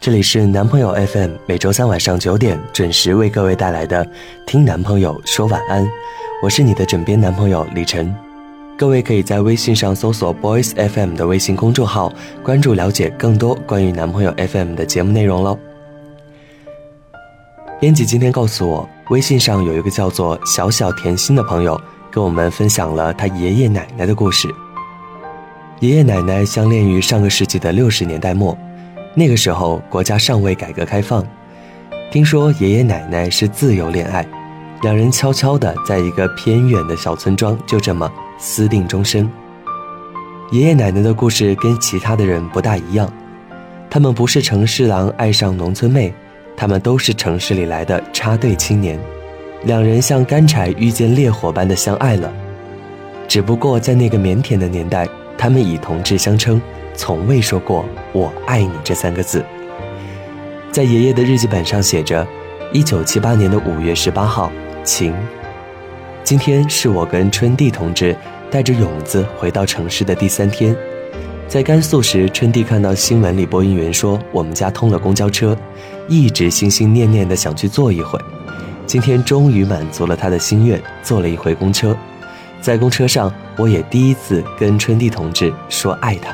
这里是男朋友 FM，每周三晚上九点准时为各位带来的《听男朋友说晚安》，我是你的枕边男朋友李晨。各位可以在微信上搜索 Boys FM 的微信公众号，关注了解更多关于男朋友 FM 的节目内容喽。编辑今天告诉我，微信上有一个叫做小小甜心的朋友，跟我们分享了他爷爷奶奶的故事。爷爷奶奶相恋于上个世纪的六十年代末。那个时候，国家尚未改革开放。听说爷爷奶奶是自由恋爱，两人悄悄地在一个偏远的小村庄，就这么私定终身。爷爷奶奶的故事跟其他的人不大一样，他们不是城市郎爱上农村妹，他们都是城市里来的插队青年。两人像干柴遇见烈火般的相爱了，只不过在那个腼腆的年代，他们以同志相称。从未说过“我爱你”这三个字。在爷爷的日记本上写着：“一九七八年的五月十八号，晴。今天是我跟春弟同志带着勇子回到城市的第三天。在甘肃时，春弟看到新闻里播音员说我们家通了公交车，一直心心念念的想去坐一回。今天终于满足了他的心愿，坐了一回公车。在公车上，我也第一次跟春弟同志说爱他。”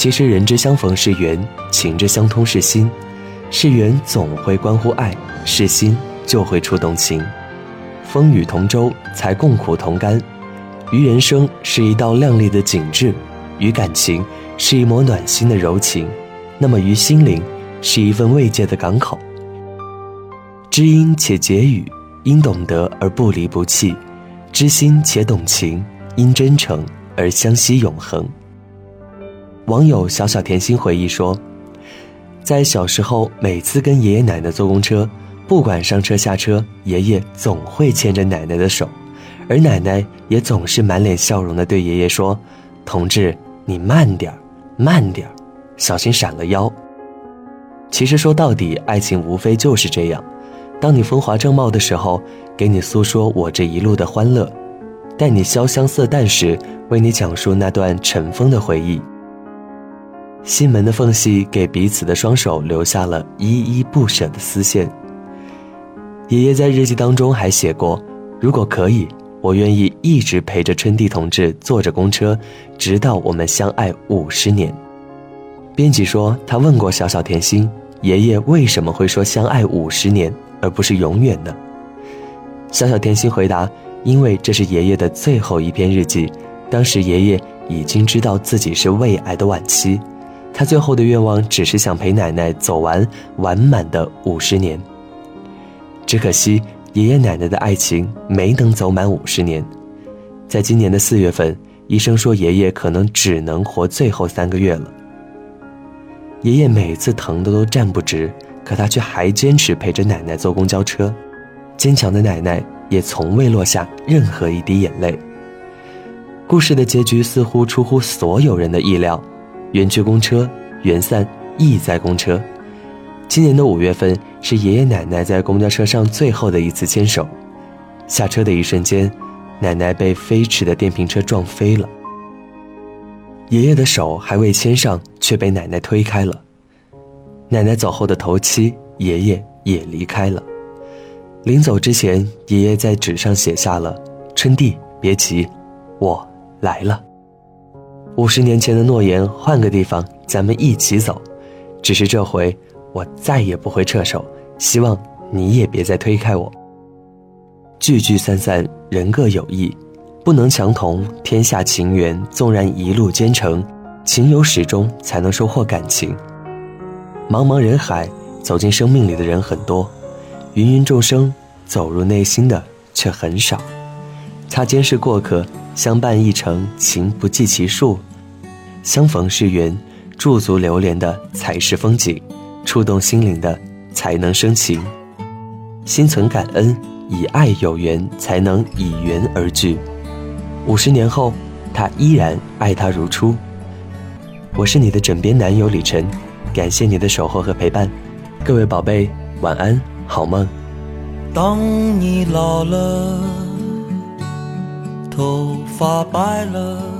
其实人之相逢是缘，情之相通是心，是缘总会关乎爱，是心就会触动情。风雨同舟，才共苦同甘。于人生是一道亮丽的景致，于感情是一抹暖心的柔情，那么于心灵是一份慰藉的港口。知音且解语，因懂得而不离不弃；知心且懂情，因真诚而相惜永恒。网友小小甜心回忆说，在小时候，每次跟爷爷奶奶坐公车，不管上车下车，爷爷总会牵着奶奶的手，而奶奶也总是满脸笑容的对爷爷说：“同志，你慢点儿，慢点儿，小心闪了腰。”其实说到底，爱情无非就是这样：当你风华正茂的时候，给你诉说我这一路的欢乐；待你潇湘色淡时，为你讲述那段尘封的回忆。心门的缝隙，给彼此的双手留下了依依不舍的丝线。爷爷在日记当中还写过：“如果可以，我愿意一直陪着春弟同志坐着公车，直到我们相爱五十年。”编辑说，他问过小小甜心：“爷爷为什么会说相爱五十年，而不是永远呢？”小小甜心回答：“因为这是爷爷的最后一篇日记，当时爷爷已经知道自己是胃癌的晚期。”他最后的愿望只是想陪奶奶走完完满的五十年。只可惜爷爷奶奶的爱情没能走满五十年，在今年的四月份，医生说爷爷可能只能活最后三个月了。爷爷每次疼的都站不直，可他却还坚持陪着奶奶坐公交车，坚强的奶奶也从未落下任何一滴眼泪。故事的结局似乎出乎所有人的意料。缘去公车，缘散亦在公车。今年的五月份是爷爷奶奶在公交车上最后的一次牵手。下车的一瞬间，奶奶被飞驰的电瓶车撞飞了。爷爷的手还未牵上，却被奶奶推开了。奶奶走后的头七，爷爷也离开了。临走之前，爷爷在纸上写下了：“春弟，别急，我来了。”五十年前的诺言，换个地方，咱们一起走。只是这回，我再也不会撤手。希望你也别再推开我。聚聚散散，人各有异，不能强同。天下情缘，纵然一路兼程，情有始终，才能收获感情。茫茫人海，走进生命里的人很多，芸芸众生，走入内心的却很少。擦肩是过客，相伴一程，情不计其数。相逢是缘，驻足流连的才是风景，触动心灵的才能生情。心存感恩，以爱有缘，才能以缘而聚。五十年后，他依然爱她如初。我是你的枕边男友李晨，感谢你的守候和陪伴，各位宝贝，晚安，好梦。当你老了，头发白了。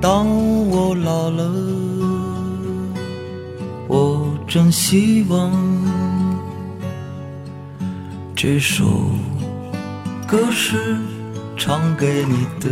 当我老了，我真希望这首歌是唱给你的。